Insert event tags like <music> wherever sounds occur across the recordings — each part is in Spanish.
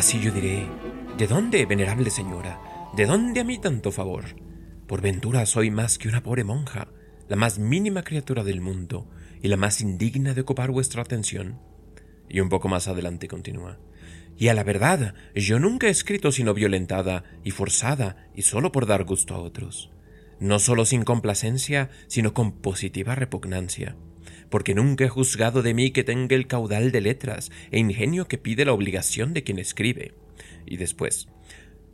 Así yo diré, ¿de dónde, venerable señora? ¿De dónde a mí tanto favor? Por ventura soy más que una pobre monja, la más mínima criatura del mundo y la más indigna de ocupar vuestra atención. Y un poco más adelante continúa. Y a la verdad, yo nunca he escrito sino violentada y forzada y solo por dar gusto a otros. No solo sin complacencia, sino con positiva repugnancia. Porque nunca he juzgado de mí que tenga el caudal de letras e ingenio que pide la obligación de quien escribe. Y después,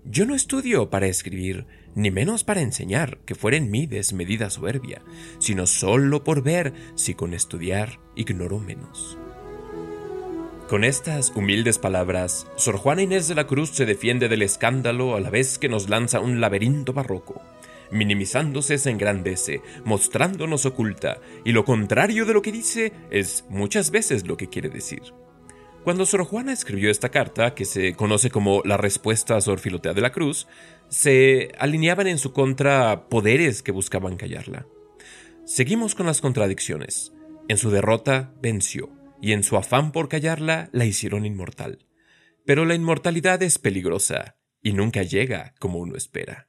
yo no estudio para escribir, ni menos para enseñar, que fuera en mí desmedida soberbia, sino solo por ver si con estudiar ignoro menos. Con estas humildes palabras, Sor Juana Inés de la Cruz se defiende del escándalo a la vez que nos lanza un laberinto barroco. Minimizándose se engrandece, mostrándonos oculta, y lo contrario de lo que dice es muchas veces lo que quiere decir. Cuando Sor Juana escribió esta carta, que se conoce como la respuesta a Sor Filotea de la Cruz, se alineaban en su contra poderes que buscaban callarla. Seguimos con las contradicciones. En su derrota venció y en su afán por callarla la hicieron inmortal. Pero la inmortalidad es peligrosa y nunca llega como uno espera.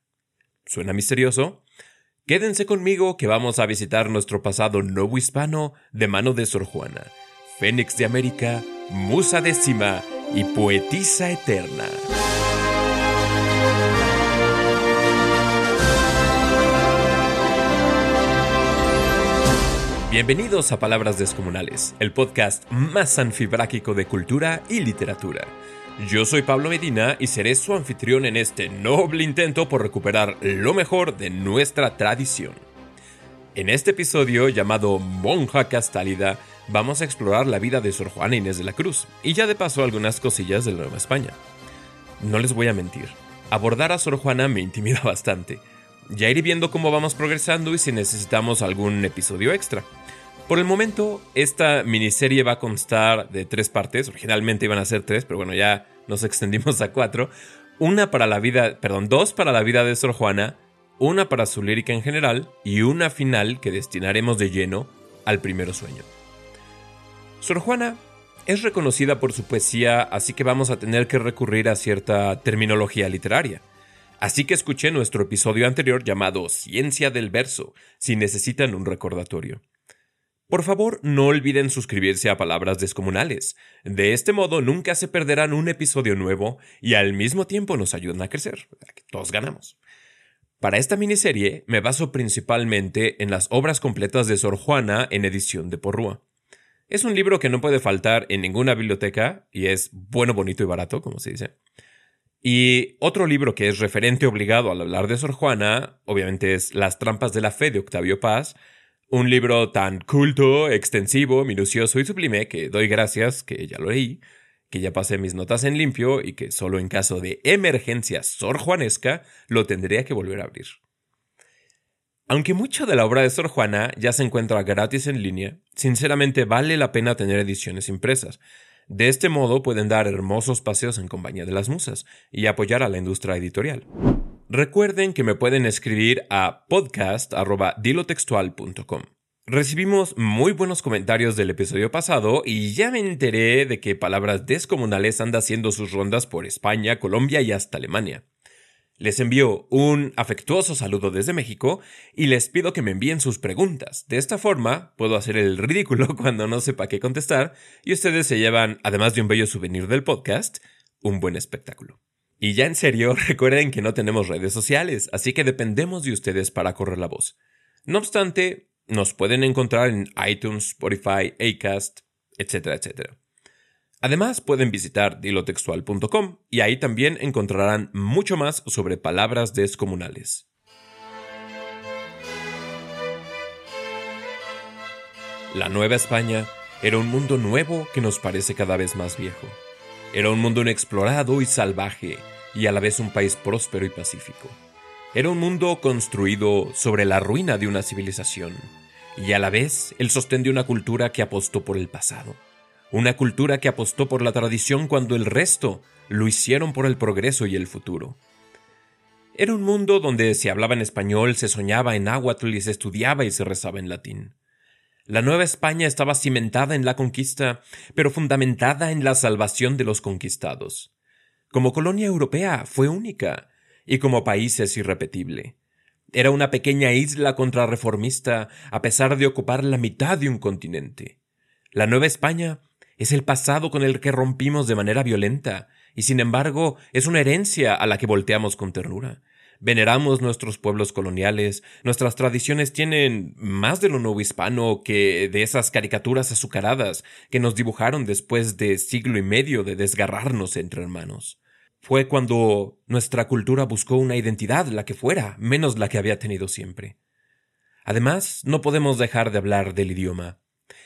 ¿Suena misterioso? Quédense conmigo que vamos a visitar nuestro pasado nuevo hispano de mano de Sor Juana, Fénix de América, Musa décima y Poetisa eterna. Bienvenidos a Palabras Descomunales, el podcast más anfibráquico de cultura y literatura. Yo soy Pablo Medina y seré su anfitrión en este noble intento por recuperar lo mejor de nuestra tradición. En este episodio llamado Monja Castálida, vamos a explorar la vida de Sor Juana Inés de la Cruz y ya de paso algunas cosillas de la Nueva España. No les voy a mentir, abordar a Sor Juana me intimida <laughs> bastante. Ya iré viendo cómo vamos progresando y si necesitamos algún episodio extra. Por el momento, esta miniserie va a constar de tres partes. Originalmente iban a ser tres, pero bueno, ya nos <laughs> extendimos a cuatro. Una para la vida, perdón, dos para la vida de Sor Juana, una para su lírica en general y una final que destinaremos de lleno al primero sueño. Sor Juana es reconocida por su poesía, así que vamos a tener que recurrir a cierta terminología literaria. Así que escuché nuestro episodio anterior llamado Ciencia del Verso, si necesitan un recordatorio. Por favor, no olviden suscribirse a Palabras Descomunales. De este modo nunca se perderán un episodio nuevo y al mismo tiempo nos ayudan a crecer. Todos ganamos. Para esta miniserie me baso principalmente en las obras completas de Sor Juana en edición de Porrúa. Es un libro que no puede faltar en ninguna biblioteca y es bueno, bonito y barato, como se dice. Y otro libro que es referente obligado al hablar de Sor Juana, obviamente es Las trampas de la fe de Octavio Paz, un libro tan culto, extensivo, minucioso y sublime que doy gracias que ya lo leí, que ya pasé mis notas en limpio y que solo en caso de emergencia sor juanesca lo tendría que volver a abrir. Aunque mucha de la obra de Sor Juana ya se encuentra gratis en línea, sinceramente vale la pena tener ediciones impresas. De este modo pueden dar hermosos paseos en compañía de las musas y apoyar a la industria editorial. Recuerden que me pueden escribir a podcast.dilotextual.com. Recibimos muy buenos comentarios del episodio pasado y ya me enteré de que Palabras Descomunales anda haciendo sus rondas por España, Colombia y hasta Alemania. Les envío un afectuoso saludo desde México y les pido que me envíen sus preguntas. De esta forma puedo hacer el ridículo <laughs> cuando no sepa qué contestar y ustedes se llevan, además de un bello souvenir del podcast, un buen espectáculo. Y ya en serio, <laughs> recuerden que no tenemos redes sociales, así que dependemos de ustedes para correr la voz. No obstante, nos pueden encontrar en iTunes, Spotify, Acast, etcétera, etcétera. Además, pueden visitar dilotextual.com y ahí también encontrarán mucho más sobre palabras descomunales. La Nueva España era un mundo nuevo que nos parece cada vez más viejo. Era un mundo inexplorado y salvaje, y a la vez un país próspero y pacífico. Era un mundo construido sobre la ruina de una civilización, y a la vez el sostén de una cultura que apostó por el pasado. Una cultura que apostó por la tradición cuando el resto lo hicieron por el progreso y el futuro. Era un mundo donde se hablaba en español, se soñaba en náhuatl y se estudiaba y se rezaba en latín. La Nueva España estaba cimentada en la conquista, pero fundamentada en la salvación de los conquistados. Como colonia europea fue única, y como país es irrepetible. Era una pequeña isla contrarreformista a pesar de ocupar la mitad de un continente. La Nueva España es el pasado con el que rompimos de manera violenta, y sin embargo es una herencia a la que volteamos con ternura. Veneramos nuestros pueblos coloniales, nuestras tradiciones tienen más de lo nuevo hispano que de esas caricaturas azucaradas que nos dibujaron después de siglo y medio de desgarrarnos entre hermanos. Fue cuando nuestra cultura buscó una identidad, la que fuera, menos la que había tenido siempre. Además, no podemos dejar de hablar del idioma,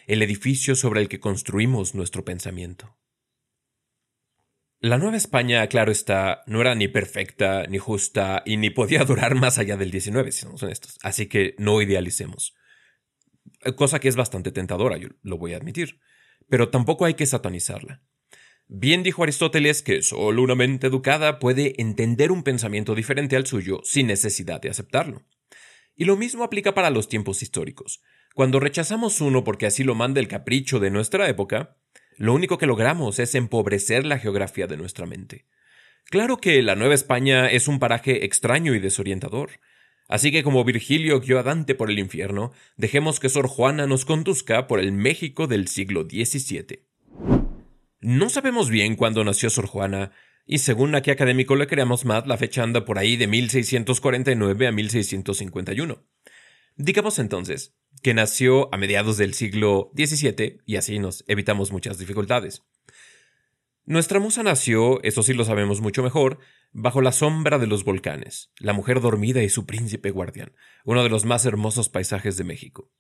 el edificio sobre el que construimos nuestro pensamiento. La Nueva España, claro está, no era ni perfecta, ni justa, y ni podía <laughs> durar más allá del XIX, si somos honestos. Así que no idealicemos. Cosa que es bastante tentadora, yo lo voy a admitir. Pero tampoco hay que satanizarla. Bien dijo Aristóteles que solo una mente educada puede entender un pensamiento diferente al suyo sin necesidad de aceptarlo. Y lo mismo aplica para los tiempos históricos. Cuando rechazamos uno porque así lo manda el capricho de nuestra época, lo único que logramos es empobrecer la geografía de nuestra mente. Claro que la Nueva España es un paraje extraño y desorientador. Así que como Virgilio guió a Dante por el infierno, dejemos que Sor Juana nos conduzca por el México del siglo XVII. No sabemos bien cuándo nació Sor Juana, y según aquí académico le creamos más, la fecha anda por ahí de 1649 a 1651. Digamos entonces que nació a mediados del siglo XVII y así nos evitamos muchas dificultades. Nuestra musa nació, eso sí lo sabemos mucho mejor, bajo la sombra de los volcanes, la mujer dormida y su príncipe guardián, uno de los más hermosos paisajes de México.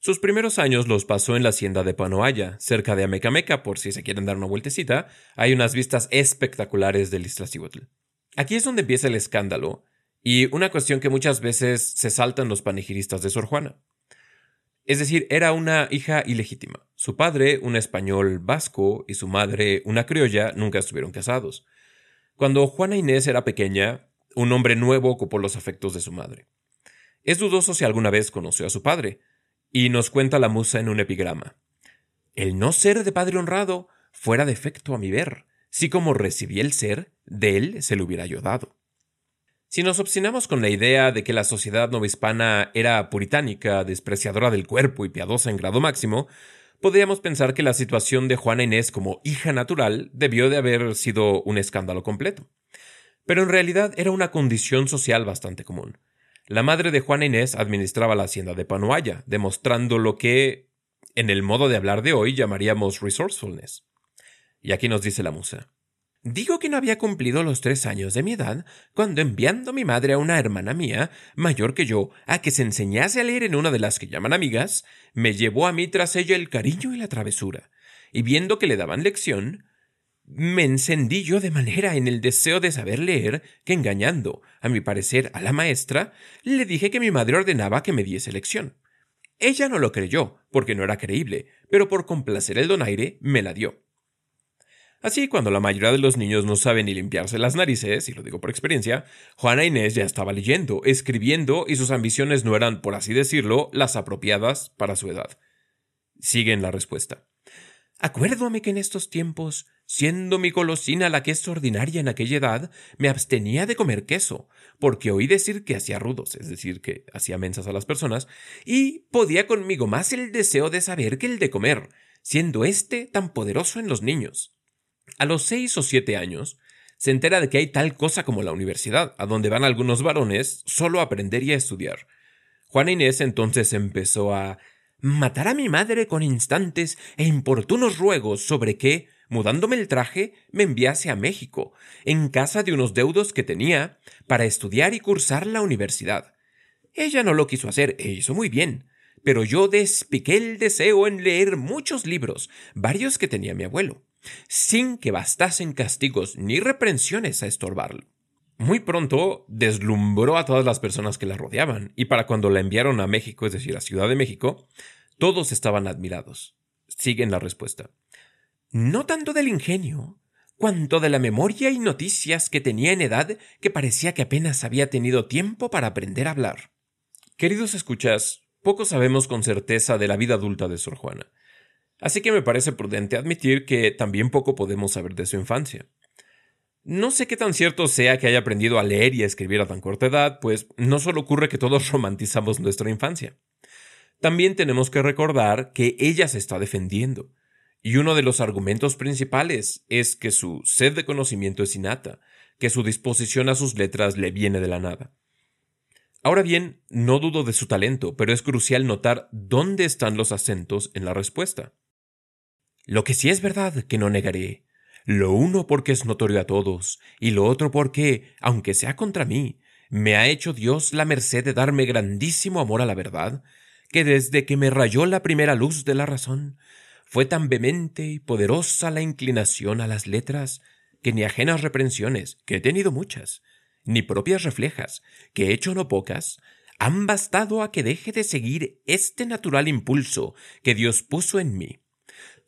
Sus primeros años los pasó en la hacienda de Panoaya, cerca de Amecameca, por si se quieren dar una vueltecita, hay unas vistas espectaculares del Iztaccíhuatl. Aquí es donde empieza el escándalo, y una cuestión que muchas veces se saltan los panegiristas de Sor Juana. Es decir, era una hija ilegítima. Su padre, un español vasco, y su madre, una criolla, nunca estuvieron casados. Cuando Juana Inés era pequeña, un hombre nuevo ocupó los afectos de su madre. Es dudoso si alguna vez conoció a su padre, y nos cuenta la musa en un epigrama. El no ser de padre honrado fuera defecto a mi ver, si como recibí el ser, de él se le hubiera yo dado. Si nos obstinamos con la idea de que la sociedad novohispana era puritánica, despreciadora del cuerpo y piadosa en grado máximo, podríamos pensar que la situación de Juana Inés como hija natural debió de haber sido un escándalo completo. Pero en realidad era una condición social bastante común. La madre de Juana Inés administraba la hacienda de Panoaya, demostrando lo que, en el modo de hablar de hoy, llamaríamos resourcefulness. Y aquí nos dice la musa. Digo que no había cumplido los tres años de mi edad cuando enviando mi madre a una hermana mía, mayor que yo, a que se enseñase a leer en una de las que llaman amigas, me llevó a mí tras ella el cariño y la travesura, y viendo que le daban lección, me encendí yo de manera en el deseo de saber leer que engañando, a mi parecer, a la maestra, le dije que mi madre ordenaba que me diese lección. Ella no lo creyó, porque no era creíble, pero por complacer el donaire me la dio. Así, cuando la mayoría de los niños no saben ni limpiarse las narices, y lo digo por experiencia, Juana Inés ya estaba leyendo, escribiendo, y sus ambiciones no eran, por así decirlo, las apropiadas para su edad. Siguen la respuesta. Acuérdome que en estos tiempos, siendo mi colosina la que es ordinaria en aquella edad, me abstenía de comer queso, porque oí decir que hacía rudos, es decir, que hacía mensas a las personas, y podía conmigo más el deseo de saber que el de comer, siendo éste tan poderoso en los niños. A los seis o siete años, se entera de que hay tal cosa como la universidad, a donde van algunos varones solo a aprender y a estudiar. Juana Inés entonces empezó a matar a mi madre con instantes e importunos ruegos sobre que, mudándome el traje, me enviase a México, en casa de unos deudos que tenía, para estudiar y cursar la universidad. Ella no lo quiso hacer e hizo muy bien, pero yo despiqué el deseo en leer muchos libros, varios que tenía mi abuelo sin que bastasen castigos ni reprensiones a estorbarlo. Muy pronto deslumbró a todas las personas que la rodeaban, y para cuando la enviaron a México, es decir, a Ciudad de México, todos estaban admirados. Siguen la respuesta. No tanto del ingenio, cuanto de la memoria y noticias que tenía en edad que parecía que apenas había tenido tiempo para aprender a hablar. Queridos escuchas, poco sabemos con certeza de la vida adulta de Sor Juana. Así que me parece prudente admitir que también poco podemos saber de su infancia. No sé qué tan cierto sea que haya aprendido a leer y a escribir a tan corta edad, pues no solo ocurre que todos <laughs> romantizamos nuestra infancia. También tenemos que recordar que ella se está defendiendo, y uno de los argumentos principales es que su sed de conocimiento es innata, que su disposición a sus letras le viene de la nada. Ahora bien, no dudo de su talento, pero es crucial notar dónde están los acentos en la respuesta. Lo que sí es verdad que no negaré, lo uno porque es notorio a todos, y lo otro porque, aunque sea contra mí, me ha hecho Dios la merced de darme grandísimo amor a la verdad, que desde que me rayó la primera luz de la razón, fue tan vehemente y poderosa la inclinación a las letras, que ni ajenas reprensiones, que he tenido muchas, ni propias reflejas, que he hecho no pocas, han bastado a que deje de seguir este natural impulso que Dios puso en mí.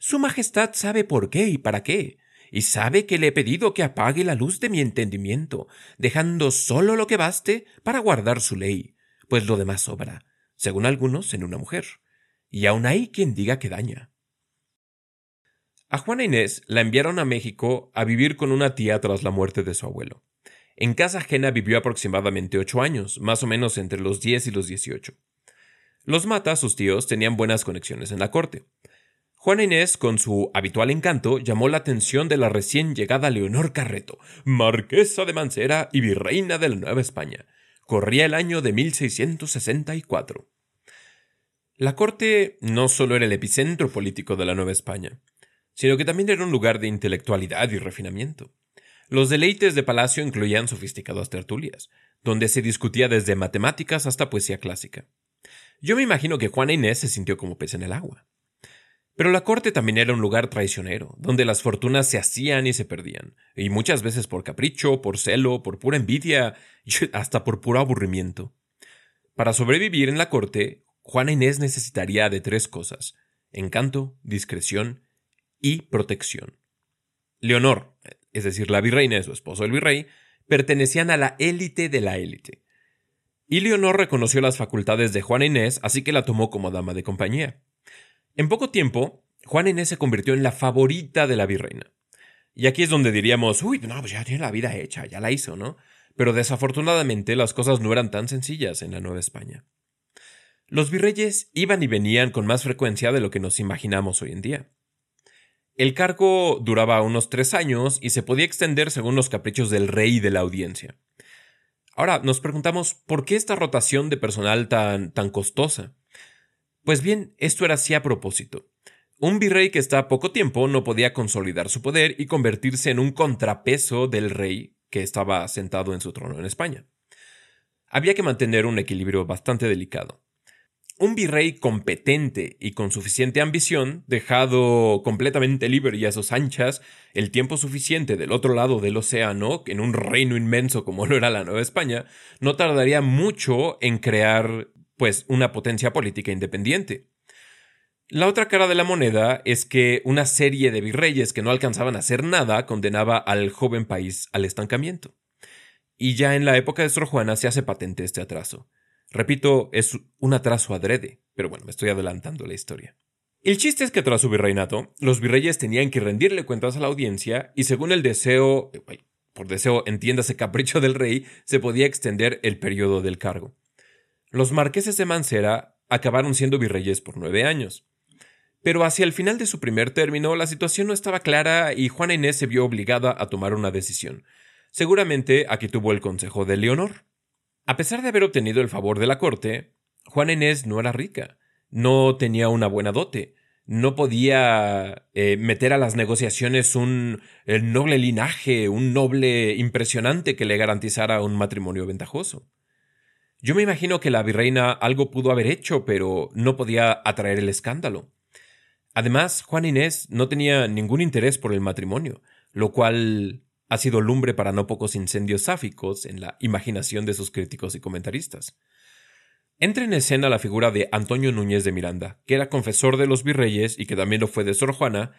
Su Majestad sabe por qué y para qué, y sabe que le he pedido que apague la luz de mi entendimiento, dejando solo lo que baste para guardar su ley, pues lo demás sobra, según algunos, en una mujer, y aun hay quien diga que daña. A Juana Inés la enviaron a México a vivir con una tía tras la muerte de su abuelo. En casa ajena vivió aproximadamente ocho años, más o menos entre los diez y los dieciocho. Los Mata, sus tíos, tenían buenas conexiones en la corte. Juana Inés, con su habitual encanto, llamó la atención de la recién llegada Leonor Carreto, marquesa de Mancera y virreina de la Nueva España. Corría el año de 1664. La corte no solo era el epicentro político de la Nueva España, sino que también era un lugar de intelectualidad y refinamiento. Los deleites de palacio incluían sofisticadas tertulias, donde se discutía desde matemáticas hasta poesía clásica. Yo me imagino que Juana Inés se sintió como pez en el agua. Pero la corte también era un lugar traicionero, donde las fortunas se hacían y se perdían, y muchas veces por capricho, por celo, por pura envidia, <laughs> y hasta por puro aburrimiento. Para sobrevivir en la corte, Juana Inés necesitaría de tres cosas encanto, discreción y protección. Leonor, es decir, la virreina y su esposo el virrey, pertenecían a la élite de la élite. Y Leonor reconoció las facultades de Juana Inés, así que la tomó como dama de compañía. En poco tiempo, Juana Inés se convirtió en la favorita de la virreina. Y aquí es donde diríamos, uy, no, pues ya tiene la vida hecha, ya la hizo, ¿no? Pero desafortunadamente las cosas no eran tan sencillas en la Nueva España. Los virreyes iban y venían con más frecuencia de lo que nos imaginamos hoy en día. El cargo duraba unos tres años y se podía extender según los caprichos del rey y de la audiencia. Ahora nos preguntamos por qué esta rotación de personal tan, tan costosa. Pues bien, esto era así a propósito. Un virrey que está poco tiempo no podía consolidar su poder y convertirse en un contrapeso del rey que estaba sentado en su trono en España. Había que mantener un equilibrio bastante delicado. Un virrey competente y con suficiente ambición, dejado completamente libre y a sus anchas el tiempo suficiente del otro lado del océano, en un reino inmenso como lo era la Nueva España, no tardaría mucho en crear, pues, una potencia política independiente. La otra cara de la moneda es que una serie de virreyes que no alcanzaban a hacer nada condenaba al joven país al estancamiento. Y ya en la época de Sor Juana se hace patente este atraso. Repito, es un atraso adrede, pero bueno, me estoy adelantando la historia. El chiste es que tras su virreinato, los virreyes tenían que rendirle cuentas a la audiencia y según el deseo, eh, por deseo entiéndase capricho del rey, se podía extender el periodo del cargo. Los marqueses de Mancera acabaron siendo virreyes por nueve años. Pero hacia el final de su primer término, la situación no estaba clara y Juana Inés se vio obligada a tomar una decisión. Seguramente aquí tuvo el consejo de Leonor. A pesar de haber obtenido el favor de la corte, Juana Inés no era rica, no tenía una buena dote, no podía eh, meter a las negociaciones un noble linaje, un noble impresionante que le garantizara un matrimonio ventajoso. Yo me imagino que la virreina algo pudo haber hecho, pero no podía atraer el escándalo. Además, Juana Inés no tenía ningún interés por el matrimonio, lo cual ha sido lumbre para no pocos incendios sáficos en la imaginación de sus críticos y comentaristas. Entra en escena la figura de Antonio Núñez de Miranda, que era confesor de los virreyes y que también lo fue de Sor Juana,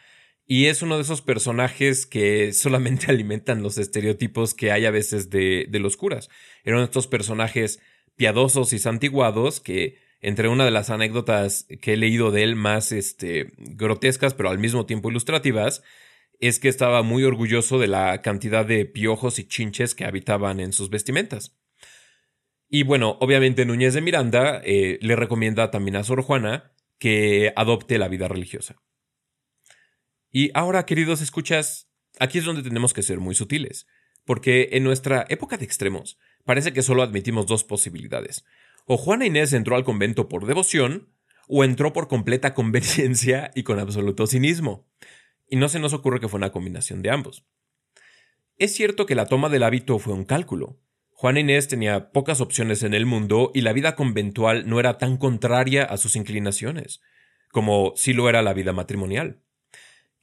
y es uno de esos personajes que solamente <laughs> alimentan los estereotipos que hay a veces de, de los curas. Eran estos personajes piadosos y santiguados que, entre una de las anécdotas que he leído de él más este, grotescas, pero al mismo tiempo ilustrativas, es que estaba muy orgulloso de la cantidad de piojos y chinches que habitaban en sus vestimentas. Y bueno, obviamente Núñez de Miranda eh, le recomienda también a Sor Juana que adopte la vida religiosa. Y ahora, queridos escuchas, aquí es donde tenemos que ser muy sutiles, porque en nuestra época de extremos parece que solo admitimos dos posibilidades. O Juana Inés entró al convento por devoción, o entró por completa conveniencia y con absoluto cinismo. Y no se nos ocurre que fue una combinación de ambos. Es cierto que la toma del hábito fue un cálculo. Juana Inés tenía pocas opciones en el mundo y la vida conventual no era tan contraria a sus inclinaciones, como si lo era la vida matrimonial.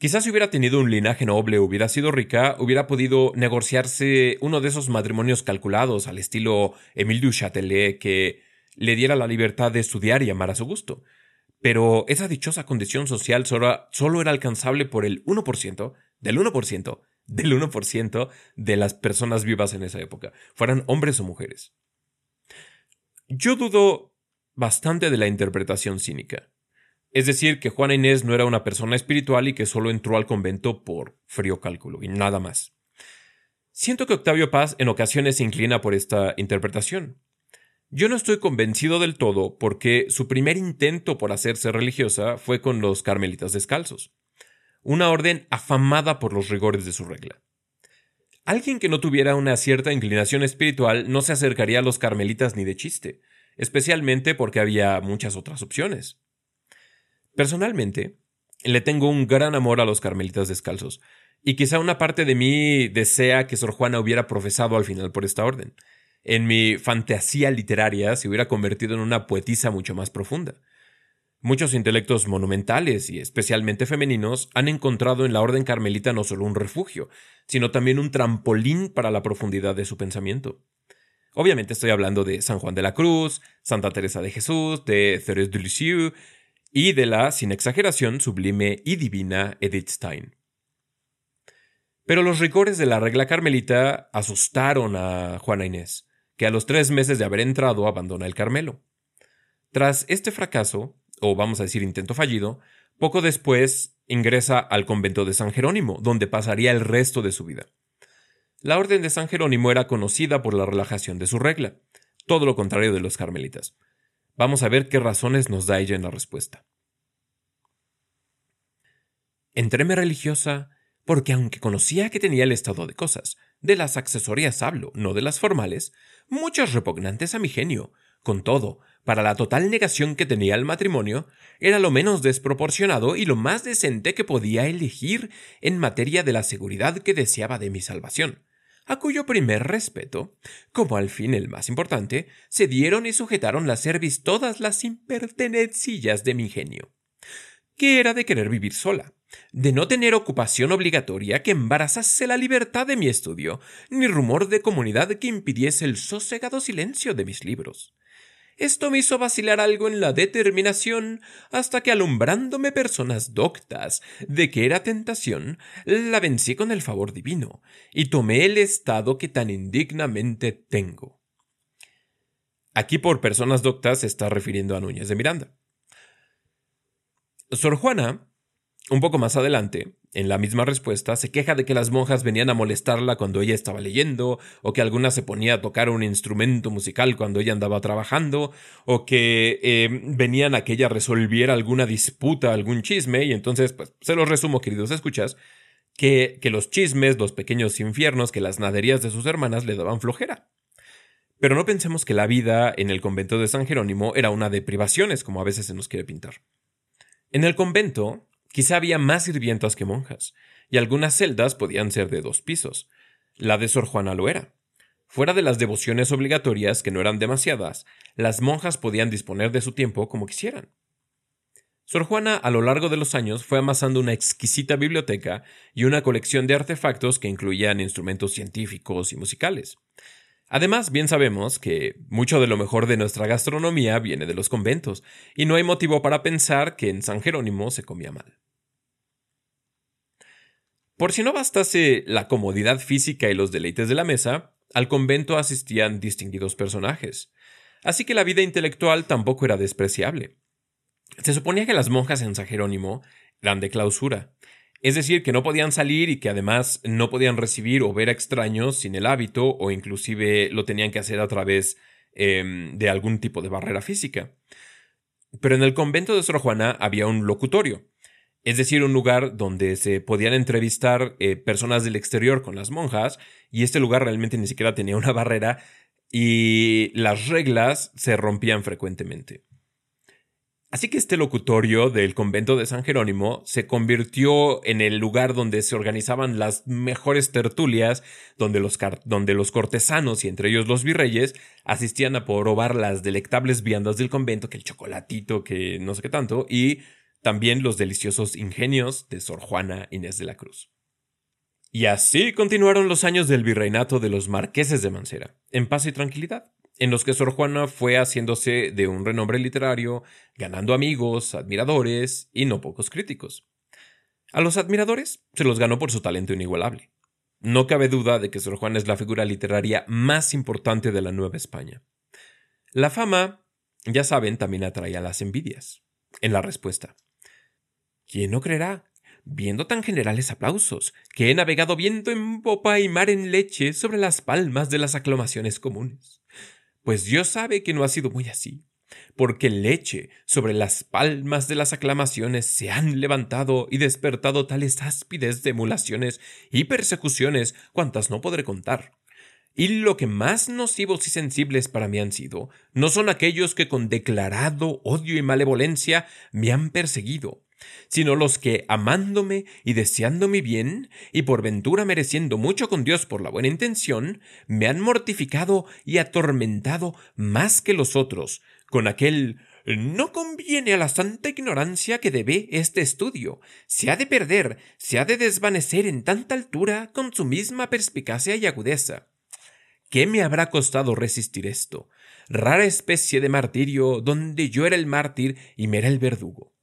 Quizás si hubiera tenido un linaje noble hubiera sido rica, hubiera podido negociarse uno de esos matrimonios calculados al estilo Émile du Châtelet que le diera la libertad de estudiar y amar a su gusto. Pero esa dichosa condición social solo, era alcanzable por el 1%, del 1%, del 1% de las personas vivas en esa época, fueran hombres o mujeres. Yo dudo bastante de la interpretación cínica. Es decir, que Juana Inés no era una persona espiritual y que solo entró al convento por frío cálculo y nada más. Siento que Octavio Paz en ocasiones se inclina por esta interpretación. Yo no estoy convencido del todo porque su primer intento por hacerse religiosa fue con los carmelitas descalzos, una orden afamada por los rigores de su regla. Alguien que no tuviera una cierta inclinación espiritual no se acercaría a los carmelitas ni de chiste, especialmente porque había muchas otras opciones. Personalmente, le tengo un gran amor a los carmelitas descalzos, y quizá una parte de mí desea que Sor Juana hubiera profesado al final por esta orden en mi fantasía literaria se hubiera convertido en una poetisa mucho más profunda. Muchos intelectos monumentales y especialmente femeninos han encontrado en la Orden Carmelita no solo un refugio, sino también un trampolín para la profundidad de su pensamiento. Obviamente estoy hablando de San Juan de la Cruz, Santa Teresa de Jesús, de Thérèse de Lisieux y de la, sin exageración, sublime y divina Edith Stein. Pero los rigores de la regla carmelita asustaron a Juana Inés que a los tres meses de haber entrado abandona el Carmelo. Tras este fracaso, o vamos a decir intento fallido, poco después ingresa al convento de San Jerónimo, donde pasaría el resto de su vida. La orden de San Jerónimo era conocida por la relajación de su regla, todo lo contrario de los carmelitas. Vamos a ver qué razones nos da ella en la respuesta. Entréme religiosa porque aunque conocía que tenía el estado de cosas, de las accesorias hablo, no de las formales, muchas repugnantes a mi genio. Con todo, para la total negación que tenía al matrimonio, era lo menos desproporcionado y lo más decente que podía elegir en materia de la seguridad que deseaba de mi salvación, a cuyo primer respeto, como al fin el más importante, se dieron y sujetaron la cerviz todas las impertenencillas de mi genio, que era de querer vivir sola, de no tener ocupación obligatoria que embarazase la libertad de mi estudio, ni rumor de comunidad que impidiese el sosegado silencio de mis libros. Esto me hizo vacilar algo en la determinación hasta que alumbrándome personas doctas de que era tentación, la vencí con el favor divino y tomé el estado que tan indignamente tengo. Aquí por personas doctas se está refiriendo a Núñez de Miranda. Sor Juana un poco más adelante, en la misma respuesta, se queja de que las monjas venían a molestarla cuando ella estaba leyendo, o que alguna se ponía a tocar un instrumento musical cuando ella andaba trabajando, o que eh, venían a que ella resolviera alguna disputa, algún chisme, y entonces, pues, se los resumo, queridos escuchas, que, que los chismes, los pequeños infiernos, que las naderías de sus hermanas le daban flojera. Pero no pensemos que la vida en el convento de San Jerónimo era una de privaciones, como a veces se nos quiere pintar. En el convento, Quizá había más sirvientas que monjas, y algunas celdas podían ser de dos pisos. La de Sor Juana lo era. Fuera de las devociones obligatorias, que no eran demasiadas, las monjas podían disponer de su tiempo como quisieran. Sor Juana a lo largo de los años fue amasando una exquisita biblioteca y una colección de artefactos que incluían instrumentos científicos y musicales. Además, bien sabemos que mucho de lo mejor de nuestra gastronomía viene de los conventos, y no hay motivo para pensar que en San Jerónimo se comía mal. Por si no bastase la comodidad física y los deleites de la mesa, al convento asistían distinguidos personajes, así que la vida intelectual tampoco era despreciable. Se suponía que las monjas en San Jerónimo eran de clausura, Es decir, que no podían salir y que además no podían recibir o ver a extraños sin el hábito o inclusive lo tenían que hacer a través em, de algún tipo de barrera física. Pero en el convento de Sor Juana había un locutorio, es decir, un lugar donde se podían entrevistar eh, personas del exterior con las monjas, y este lugar realmente ni siquiera tenía una barrera y las reglas se rompían frecuentemente. Así que este locutorio del convento de San Jerónimo se convirtió en el lugar donde se organizaban las mejores tertulias, donde los, donde los cortesanos y entre ellos los virreyes asistían a probar las delectables viandas del convento, que el chocolatito, que no sé qué tanto, y también los deliciosos ingenios de Sor Juana Inés de la Cruz. Y así continuaron los años del virreinato de los marqueses de Mancera, en paz y tranquilidad en los que Sor Juana fue haciéndose de un renombre literario, ganando amigos, admiradores y no pocos críticos. A los admiradores se los ganó por su talento inigualable. No cabe duda de que Sor Juana es la figura literaria más importante de la Nueva España. La fama, ya saben, también atrae a las envidias. En la respuesta. ¿Quién no creerá? Viendo tan generales aplausos, que he navegado viento en popa y mar en leche sobre las palmas de las aclamaciones comunes. Pues Dios sabe que no ha sido muy así, porque leche sobre las palmas de las aclamaciones se han levantado y despertado tales áspides de emulaciones y persecuciones cuantas no podré contar. Y lo que más nocivos y sensibles para mí han sido, no son aquellos que con declarado odio y malevolencia me han perseguido, sino los que, amándome y deseando mi bien, y por ventura mereciendo mucho con Dios por la buena intención, me han mortificado y atormentado más que los otros, con aquel no conviene a la santa ignorancia que debe este estudio. Se ha de perder, se ha de desvanecer en tanta altura con su misma perspicacia y agudeza. ¿Qué me habrá costado resistir esto? Rara especie de martirio donde yo era el mártir y me era el verdugo.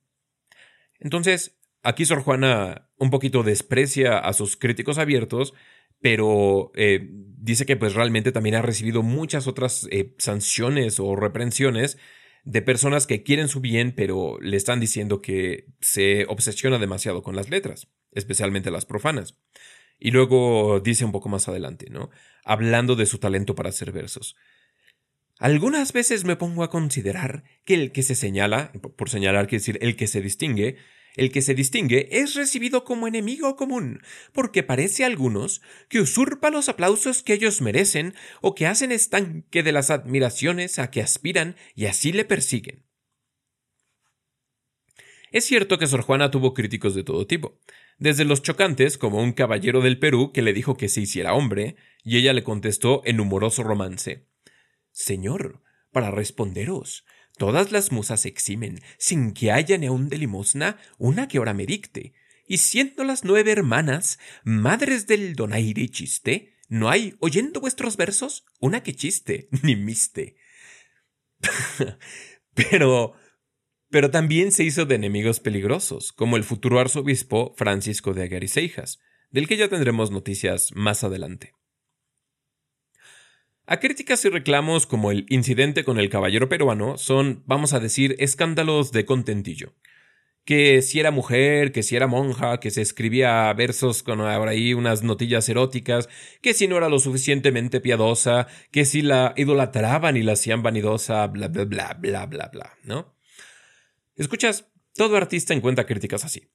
Entonces, aquí Sor Juana un poquito desprecia a sus críticos abiertos, pero eh, dice que pues realmente también ha recibido muchas otras eh, sanciones o reprensiones de personas que quieren su bien, pero le están diciendo que se obsesiona demasiado con las letras, especialmente las profanas. Y luego dice un poco más adelante, ¿no? Hablando de su talento para hacer versos. Algunas veces me pongo a considerar que el que se señala, por señalar quiere decir el que se distingue, el que se distingue es recibido como enemigo común, porque parece a algunos que usurpa los aplausos que ellos merecen o que hacen estanque de las admiraciones a que aspiran y así le persiguen. Es cierto que Sor Juana tuvo críticos de todo tipo, desde los chocantes como un caballero del Perú que le dijo que se hiciera hombre, y ella le contestó en humoroso romance Señor, para responderos, todas las musas eximen, sin que haya ni aun de limosna una que ahora me dicte, y siendo las nueve hermanas, madres del donaire y chiste, no hay, oyendo vuestros versos, una que chiste, <laughs> ni miste. <laughs> pero, pero también se hizo de enemigos peligrosos, como el futuro arzobispo Francisco de Seijas, del que ya tendremos noticias más adelante. A críticas y reclamos como el incidente con el caballero peruano son, vamos a decir, escándalos de contentillo. Que si era mujer, que si era monja, que se escribía versos con ahora ahí unas notillas eróticas, que si no era lo suficientemente piadosa, que si la idolatraban y la hacían vanidosa, bla bla bla bla bla bla, ¿no? Escuchas, todo artista encuentra críticas así.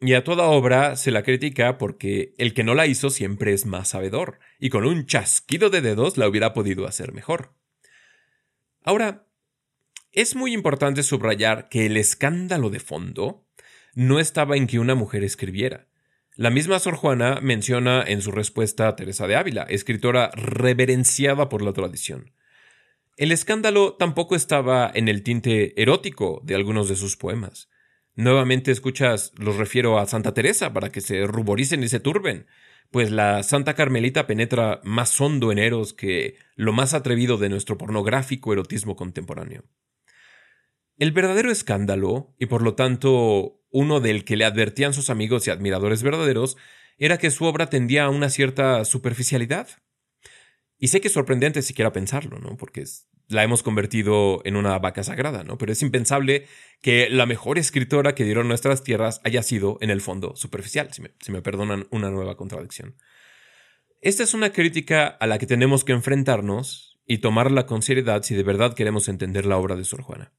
Y a toda obra se la critica porque el que no la hizo siempre es más sabedor, y con un chasquido de dedos la hubiera podido hacer mejor. Ahora, es muy importante subrayar que el escándalo de fondo no estaba en que una mujer escribiera. La misma Sor Juana menciona en su respuesta a Teresa de Ávila, escritora reverenciada por la tradición. El escándalo tampoco estaba en el tinte erótico de algunos de sus poemas. Nuevamente escuchas, los refiero a Santa Teresa para que se ruboricen y se turben, pues la Santa Carmelita penetra más hondo en Eros que lo más atrevido de nuestro pornográfico erotismo contemporáneo. El verdadero escándalo, y por lo tanto uno del que le advertían sus amigos y admiradores verdaderos, era que su obra tendía a una cierta superficialidad. Y sé que es sorprendente siquiera pensarlo, ¿no? Porque la hemos convertido en una vaca sagrada, ¿no? Pero es impensable que la mejor escritora que dieron nuestras tierras haya sido, en el fondo, superficial, si me, perdonan una nueva contradicción. Esta es una crítica a la que tenemos que enfrentarnos y tomarla con seriedad si de verdad queremos entender la obra de Sor Juana.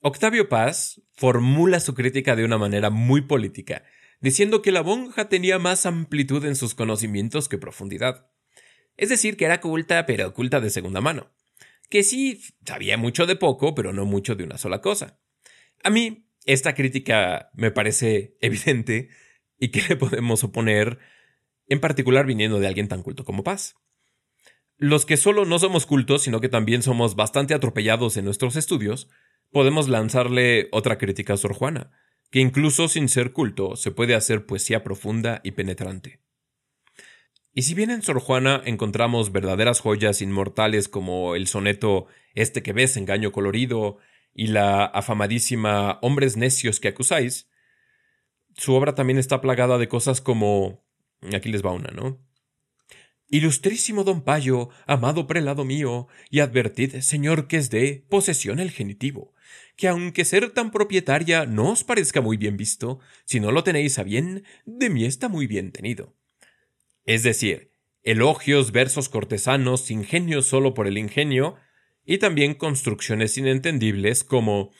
Octavio Paz formula su crítica de una manera muy política, diciendo que la monja tenía más amplitud en sus conocimientos que profundidad. Es decir, que era culta, pero oculta de segunda mano. Que sí, sabía mucho de poco, pero no mucho de una sola cosa. A mí, esta crítica me parece <laughs> evidente y que le podemos oponer, en particular viniendo de alguien tan culto como Paz. Los que solo no somos cultos, sino que también somos bastante atropellados en nuestros estudios, podemos lanzarle otra crítica a Sor Juana, que incluso sin ser culto se puede hacer poesía profunda y penetrante. Y si bien en Sor Juana encontramos verdaderas joyas inmortales como el soneto Este que ves, engaño colorido, y la afamadísima Hombres necios que acusáis, su obra también está plagada de cosas como... Aquí les va una, ¿no? Ilustrísimo don Payo, amado prelado mío, y advertid, señor, que es de posesión el genitivo, que aunque ser tan propietaria no os parezca muy bien visto, si no lo tenéis a bien, de mí está muy bien tenido es decir, elogios, versos cortesanos, ingenios solo por el ingenio, y también construcciones inentendibles como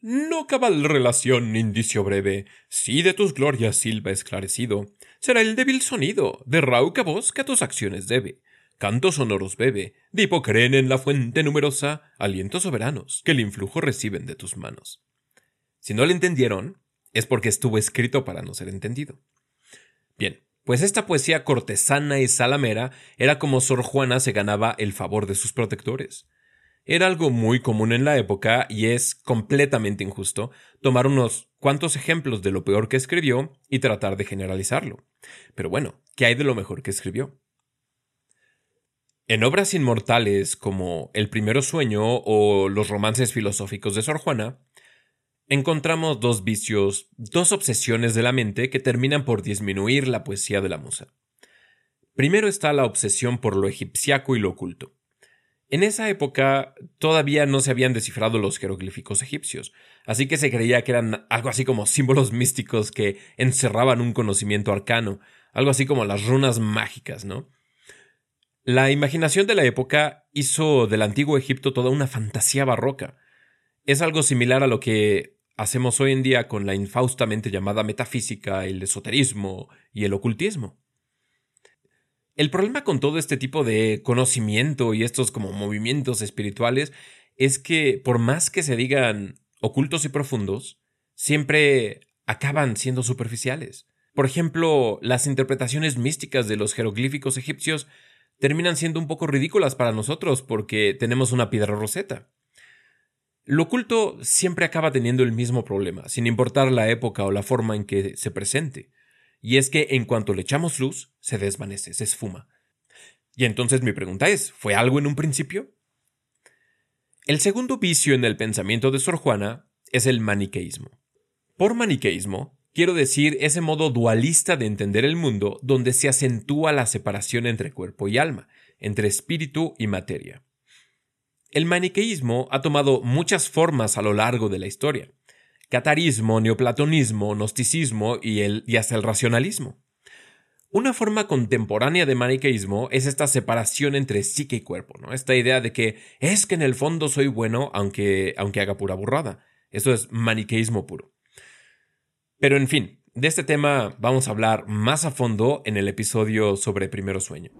No cabal relación, indicio breve, si de tus glorias silba esclarecido, será el débil sonido de rauca voz que a tus acciones debe. Cantos sonoros bebe, dipo creen en la fuente numerosa, alientos soberanos que el influjo reciben de tus manos. Si no le entendieron, es porque estuvo escrito para no ser entendido. Bien, pues esta poesía cortesana y salamera era como Sor Juana se ganaba el favor de sus protectores. Era algo muy común en la época y es completamente injusto tomar unos cuantos ejemplos de lo peor que escribió y tratar de generalizarlo. Pero bueno, ¿qué hay de lo mejor que escribió? En obras inmortales como El primero sueño o los romances filosóficos de Sor Juana, encontramos dos vicios, dos obsesiones de la mente que terminan por disminuir la poesía de la musa. Primero está la obsesión por lo egipciaco y lo oculto. En esa época todavía no se habían descifrado los jeroglíficos egipcios, así que se creía que eran algo así como símbolos místicos que encerraban un conocimiento arcano, algo así como las runas mágicas, ¿no? La imaginación de la época hizo del antiguo Egipto toda una fantasía barroca. Es algo similar a lo que hacemos hoy en día con la infaustamente llamada metafísica, el esoterismo y el ocultismo. El problema con todo este tipo de conocimiento y estos como movimientos espirituales es que por más que se digan ocultos y profundos, siempre acaban siendo superficiales. Por ejemplo, las interpretaciones místicas de los jeroglíficos egipcios terminan siendo un poco ridículas para nosotros porque tenemos una piedra roseta. Lo oculto siempre acaba teniendo el mismo problema, sin importar la época o la forma en que se presente, y es que en cuanto le echamos luz, se desvanece, se esfuma. Y entonces mi pregunta es, ¿fue algo en un principio? El segundo vicio en el pensamiento de Sor Juana es el maniqueísmo. Por maniqueísmo, quiero decir ese modo dualista de entender el mundo donde se acentúa la separación entre cuerpo y alma, entre espíritu y materia. El maniqueísmo ha tomado muchas formas a lo largo de la historia. Catarismo, neoplatonismo, gnosticismo y, el, y hasta el racionalismo. Una forma contemporánea de maniqueísmo es esta separación entre psique y cuerpo, ¿no? Esta idea de que es que en el fondo soy bueno aunque, aunque haga pura burrada. Eso es maniqueísmo puro. Pero en fin, de este tema vamos a hablar más a fondo en el episodio sobre Primero Sueño.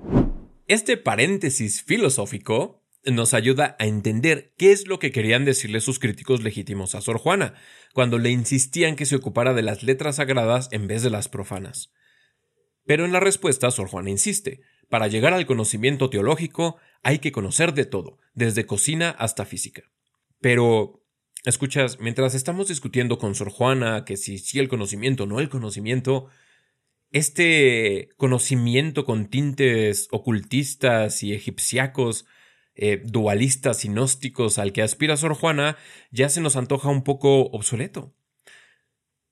Este paréntesis filosófico nos ayuda a entender qué es lo que querían decirle sus críticos legítimos a Sor Juana, cuando le insistían que se ocupara de las letras sagradas en vez de las profanas. Pero en la respuesta Sor Juana insiste, para llegar al conocimiento teológico hay que conocer de todo, desde cocina hasta física. Pero, escuchas, mientras estamos discutiendo con Sor Juana que si sí el conocimiento o no el conocimiento, este conocimiento con tintes ocultistas y egipciacos eh, dualistas y gnósticos al que aspira Sor Juana ya se nos antoja un poco obsoleto.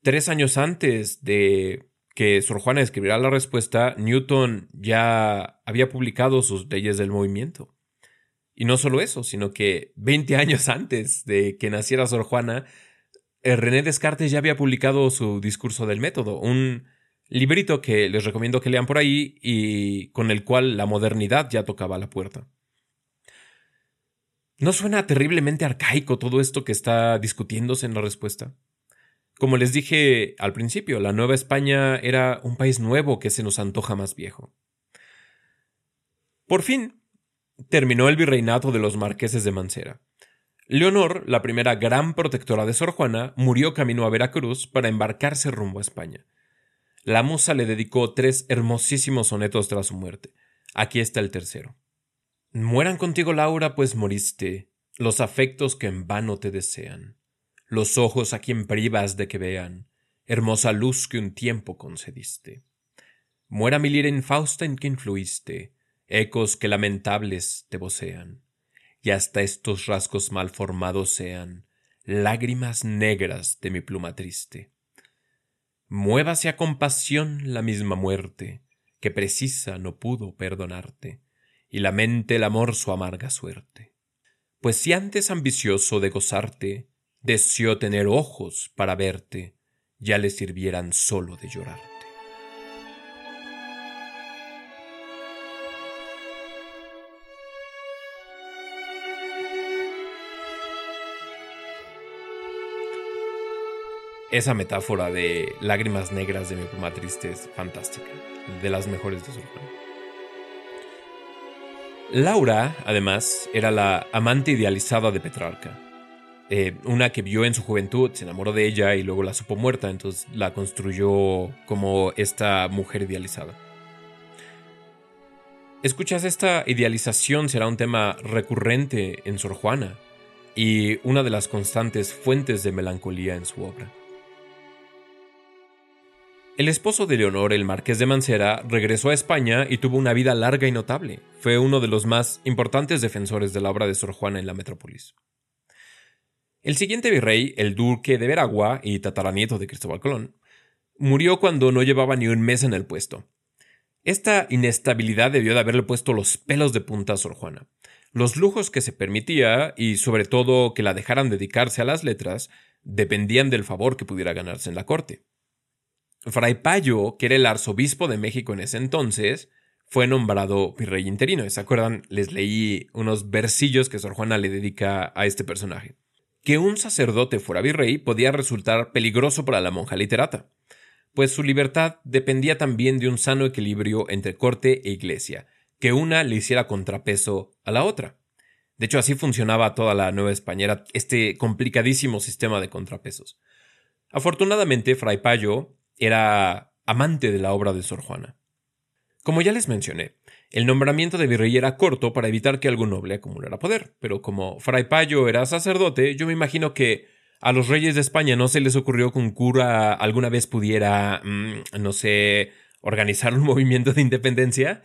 Tres años antes de que Sor Juana escribiera la respuesta, Newton ya había publicado sus leyes del movimiento. Y no solo eso, sino que 20 años antes de que naciera Sor Juana, eh, René Descartes ya había publicado su discurso del método, un librito que les recomiendo que lean por ahí y con el cual la modernidad ya tocaba la puerta. ¿No suena terriblemente arcaico todo esto que está discutiéndose en la respuesta? Como les dije al principio, la Nueva España era un país nuevo que se nos antoja más viejo. Por fin, terminó el virreinato de los marqueses de Mancera. Leonor, la primera gran protectora de Sor Juana, murió camino a Veracruz para embarcarse rumbo a España. La musa le dedicó tres hermosísimos sonetos tras su muerte. Aquí está el tercero. Mueran contigo, Laura, pues moriste, los afectos que en vano te desean, los ojos a quien privas de que vean, hermosa luz que un tiempo concediste. Muera mi lira infausta en que influiste, ecos que lamentables te vocean. Y hasta estos rasgos mal formados sean lágrimas negras de mi pluma triste. Muévase a compasión la misma muerte, que precisa no pudo perdonarte, y lamente el amor su amarga suerte. Pues si antes ambicioso de gozarte, deseó tener ojos para verte, ya le sirvieran solo de llorar. esa metáfora de lágrimas negras de mi pluma triste es fantástica, de las mejores de su Laura, además, era la amante idealizada de Petrarca. Eh, una que vio en su juventud, se enamoró de ella y luego la supo muerta, entonces la construyó como esta mujer idealizada. Escuchas, esta idealización será un tema recurrente en Sor Juana y una de las constantes fuentes de melancolía en su obra. El esposo de Leonor, el marqués de Mancera, regresó a España y tuvo una vida larga y notable. Fue uno de los más importantes defensores de la obra de Sor Juana en la metrópolis. El siguiente virrey, el duque de Veragua y tataranieto de Cristóbal Colón, murió cuando no llevaba ni un mes en el puesto. Esta inestabilidad debió de haberle puesto los pelos de punta a Sor Juana. Los lujos que se permitía, y sobre todo que la dejaran dedicarse a las letras, dependían del favor que pudiera ganarse en la corte. Fray Payo, que era el arzobispo de México en ese entonces, fue nombrado virrey interino. ¿Se acuerdan? Les leí unos versillos que Sor Juana le dedica a este personaje. Que un sacerdote fuera virrey podía resultar peligroso para la monja literata, pues su libertad dependía también de un sano equilibrio entre corte e iglesia, que una le hiciera contrapeso a la otra. De hecho, así funcionaba toda la Nueva España, este complicadísimo sistema de contrapesos. Afortunadamente, Fray Payo era amante de la obra de Sor Juana. Como ya les mencioné, el nombramiento de virrey era corto para evitar que algún noble acumulara poder, pero como Fray Payo era sacerdote, yo me imagino que a los reyes de España no se les ocurrió que un cura alguna vez pudiera, mm, no sé, organizar un <laughs> movimiento de independencia.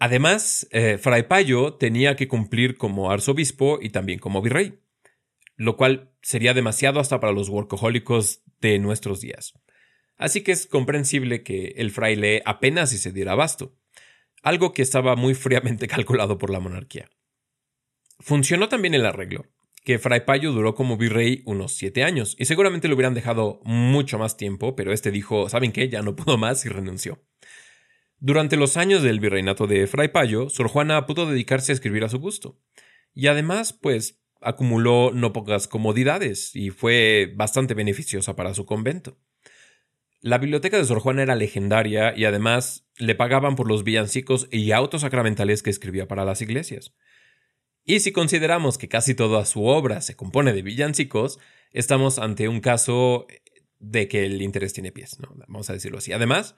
Además, eh, Fray Payo tenía que cumplir como arzobispo y también como virrey, lo cual sería demasiado hasta para los workahólicos de nuestros días así que es comprensible que el fraile apenas si se diera abasto, algo que estaba muy fríamente <laughs> calculado por la monarquía. Funcionó también el arreglo, que Fray Payo duró como virrey unos siete años, y seguramente lo hubieran dejado mucho más tiempo, pero este dijo, ¿saben qué? Ya no pudo más y renunció. Durante los años del virreinato de Fray Payo, Sor Juana pudo dedicarse a escribir a su gusto. Y además, pues, acumuló no pocas comodidades y fue bastante beneficiosa para su convento. La biblioteca de Sor Juana era legendaria y además le pagaban por los villancicos y autos sacramentales que escribía para las iglesias. Y si consideramos que casi toda su obra se compone de villancicos, estamos ante un caso de que el interés tiene pies, ¿no? vamos a decirlo así. Además,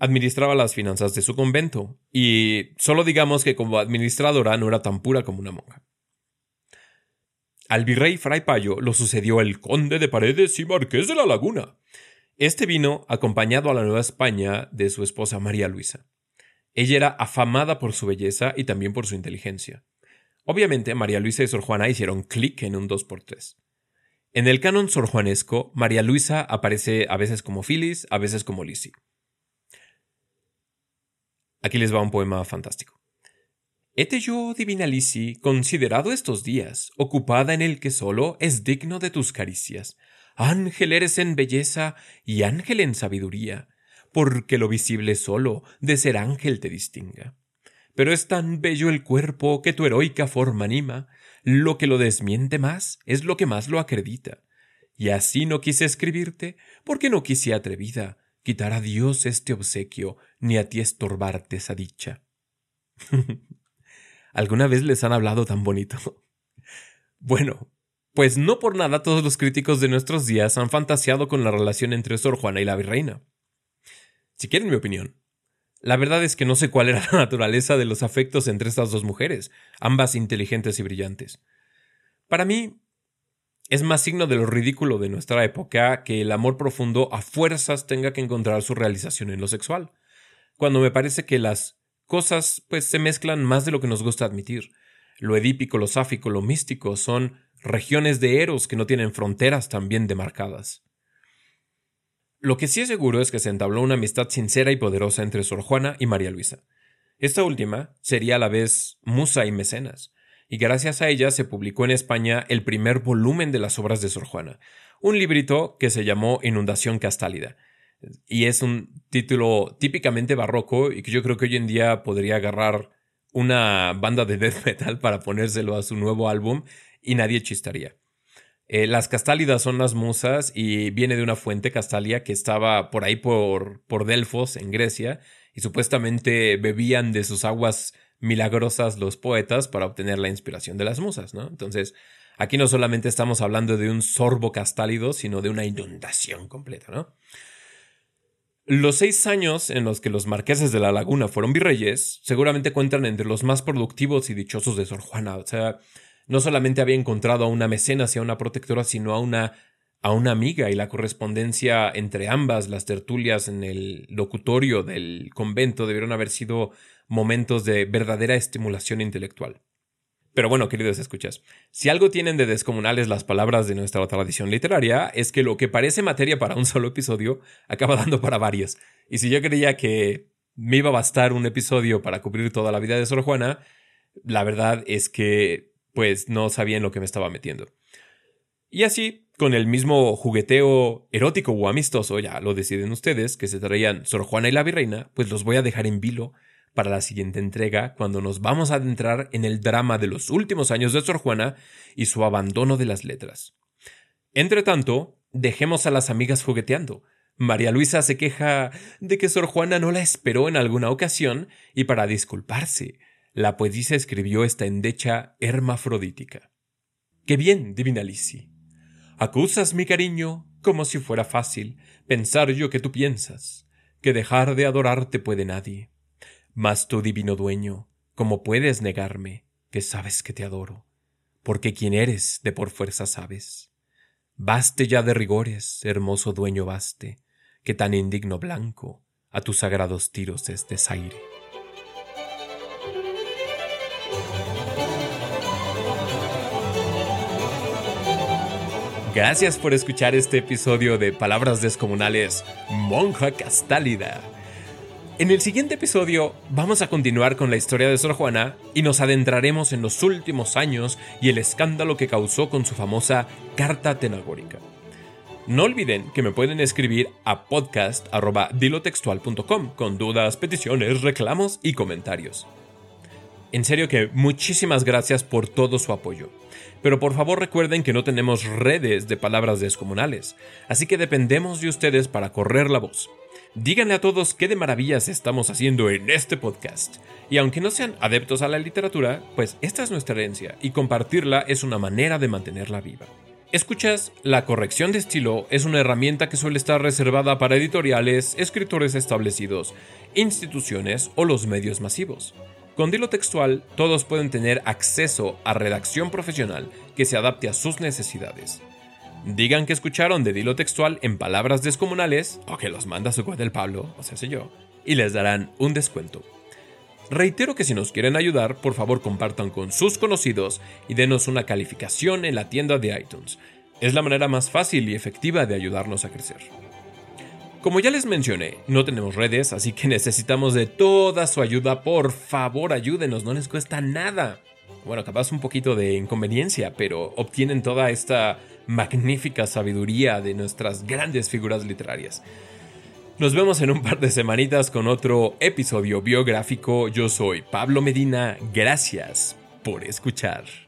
administraba las finanzas de su convento, y solo digamos que como administradora no era tan pura como una monja. Al virrey Fray Payo lo sucedió el conde de Paredes y marqués de la Laguna, este vino acompañado a la Nueva España de su esposa María Luisa. Ella era afamada por su belleza y también por su inteligencia. Obviamente, María Luisa y Sor Juana hicieron clic en un 2x3. En el canon sorjuanesco, María Luisa aparece a veces como Phyllis, a veces como Lizzie. Aquí les va un poema fantástico. Ete yo, divinalici, considerado estos días, ocupada en el que solo es digno de tus caricias. Ángel eres en belleza y ángel en sabiduría, porque lo visible solo de ser ángel te distinga. Pero es tan bello el cuerpo que tu heroica forma anima, lo que lo desmiente más es lo que más lo acredita. Y así no quise escribirte, porque no quise atrevida quitar a Dios este obsequio, ni a ti estorbarte esa dicha. <laughs> ¿Alguna vez les han hablado tan bonito? <laughs> bueno, pues no por nada todos los críticos de nuestros días han fantaseado con la relación entre Sor Juana y la virreina. Si quieren mi opinión, la verdad es que no sé cuál era la naturaleza de los afectos entre estas dos mujeres, ambas inteligentes y brillantes. Para mí, es más signo de lo ridículo de nuestra época que el amor profundo a fuerzas tenga que encontrar su realización en lo sexual, cuando me parece que las cosas pues se mezclan más de lo que nos gusta admitir. Lo edípico, lo sáfico, lo místico son regiones de Eros que no tienen fronteras tan bien demarcadas. Lo que sí es seguro es que se entabló una amistad sincera y poderosa entre Sor Juana y María Luisa. Esta última sería a la vez musa y mecenas, y gracias a ella se publicó en España el primer volumen de las obras de Sor Juana, un librito que se llamó Inundación Castálida, y es un título típicamente barroco y que yo creo que hoy en día podría agarrar una banda de death metal para ponérselo a su nuevo álbum y nadie chistaría. Eh, las castálidas son las musas y viene de una fuente castalia que estaba por ahí por, por Delfos, en Grecia, y supuestamente bebían de sus aguas milagrosas los poetas para obtener la inspiración de las musas, ¿no? Entonces, aquí no solamente estamos hablando de un sorbo castálido, sino de una inundación completa, ¿no? Los seis años en los que los marqueses de la laguna fueron virreyes seguramente cuentan entre los más productivos y dichosos de Sor Juana. O sea, no solamente había encontrado a una mecenas y a una protectora, sino a una, a una amiga y la correspondencia entre ambas, las tertulias en el locutorio del convento debieron haber sido momentos de verdadera estimulación intelectual. Pero bueno, queridos escuchas, si algo tienen de descomunales las palabras de nuestra tradición literaria, es que lo que parece materia para un solo episodio acaba dando para varios. Y si yo creía que me iba a bastar un episodio para cubrir toda la vida de Sor Juana, la verdad es que pues no sabía en lo que me estaba metiendo. Y así, con el mismo jugueteo erótico o amistoso, ya lo deciden ustedes, que se traían Sor Juana y la Virreina, pues los voy a dejar en vilo para la siguiente entrega, cuando nos vamos a adentrar en el drama de los últimos años de Sor Juana y su abandono de las letras. Entre tanto, dejemos a las amigas jugueteando. María Luisa se queja de que Sor Juana no la esperó en alguna ocasión y para disculparse, la poetisa escribió esta endecha hermafrodítica. ¡Qué bien, divina Lisi! Acusas mi cariño como si fuera fácil pensar yo que tú piensas, que dejar de adorarte puede nadie. Mas tú, divino dueño, ¿cómo puedes negarme que sabes que te adoro? Porque quien eres de por fuerza sabes. Baste ya de rigores, hermoso dueño baste, que tan indigno blanco a tus sagrados tiros es desaire. Gracias por escuchar este episodio de Palabras Descomunales, Monja Castálida. En el siguiente episodio vamos a continuar con la historia de Sor Juana y nos adentraremos en los últimos años y el escándalo que causó con su famosa Carta Tenagórica. No olviden que me pueden escribir a podcast.dilotextual.com con dudas, peticiones, reclamos y comentarios. En serio que muchísimas gracias por todo su apoyo. Pero por favor recuerden que no tenemos redes de palabras descomunales, así que dependemos de ustedes para correr la voz. Díganle a todos qué de maravillas estamos haciendo en este podcast. Y aunque no sean adeptos a la literatura, pues esta es nuestra herencia y compartirla es una manera de mantenerla viva. Escuchas, la corrección de estilo es una herramienta que suele estar reservada para editoriales, escritores establecidos, instituciones o los medios masivos. Con Dilo Textual, todos pueden tener acceso a redacción profesional que se adapte a sus necesidades. Digan que escucharon de Dilo Textual en palabras descomunales o que los manda su cuate el Pablo, o sea, sé yo, y les darán un descuento. Reitero que si nos quieren ayudar, por favor compartan con sus conocidos y denos una calificación en la tienda de iTunes. Es la manera más fácil y efectiva de ayudarnos a crecer. Como ya les mencioné, no tenemos redes, así que <laughs> necesitamos de toda su ayuda. Por favor, ayúdenos, no les cuesta nada. Bueno, capaz un poquito de inconveniencia, pero obtienen toda esta magnífica sabiduría de nuestras grandes figuras literarias. Nos vemos en un par de semanitas con otro episodio biográfico. Yo soy Pablo Medina. Gracias por escuchar.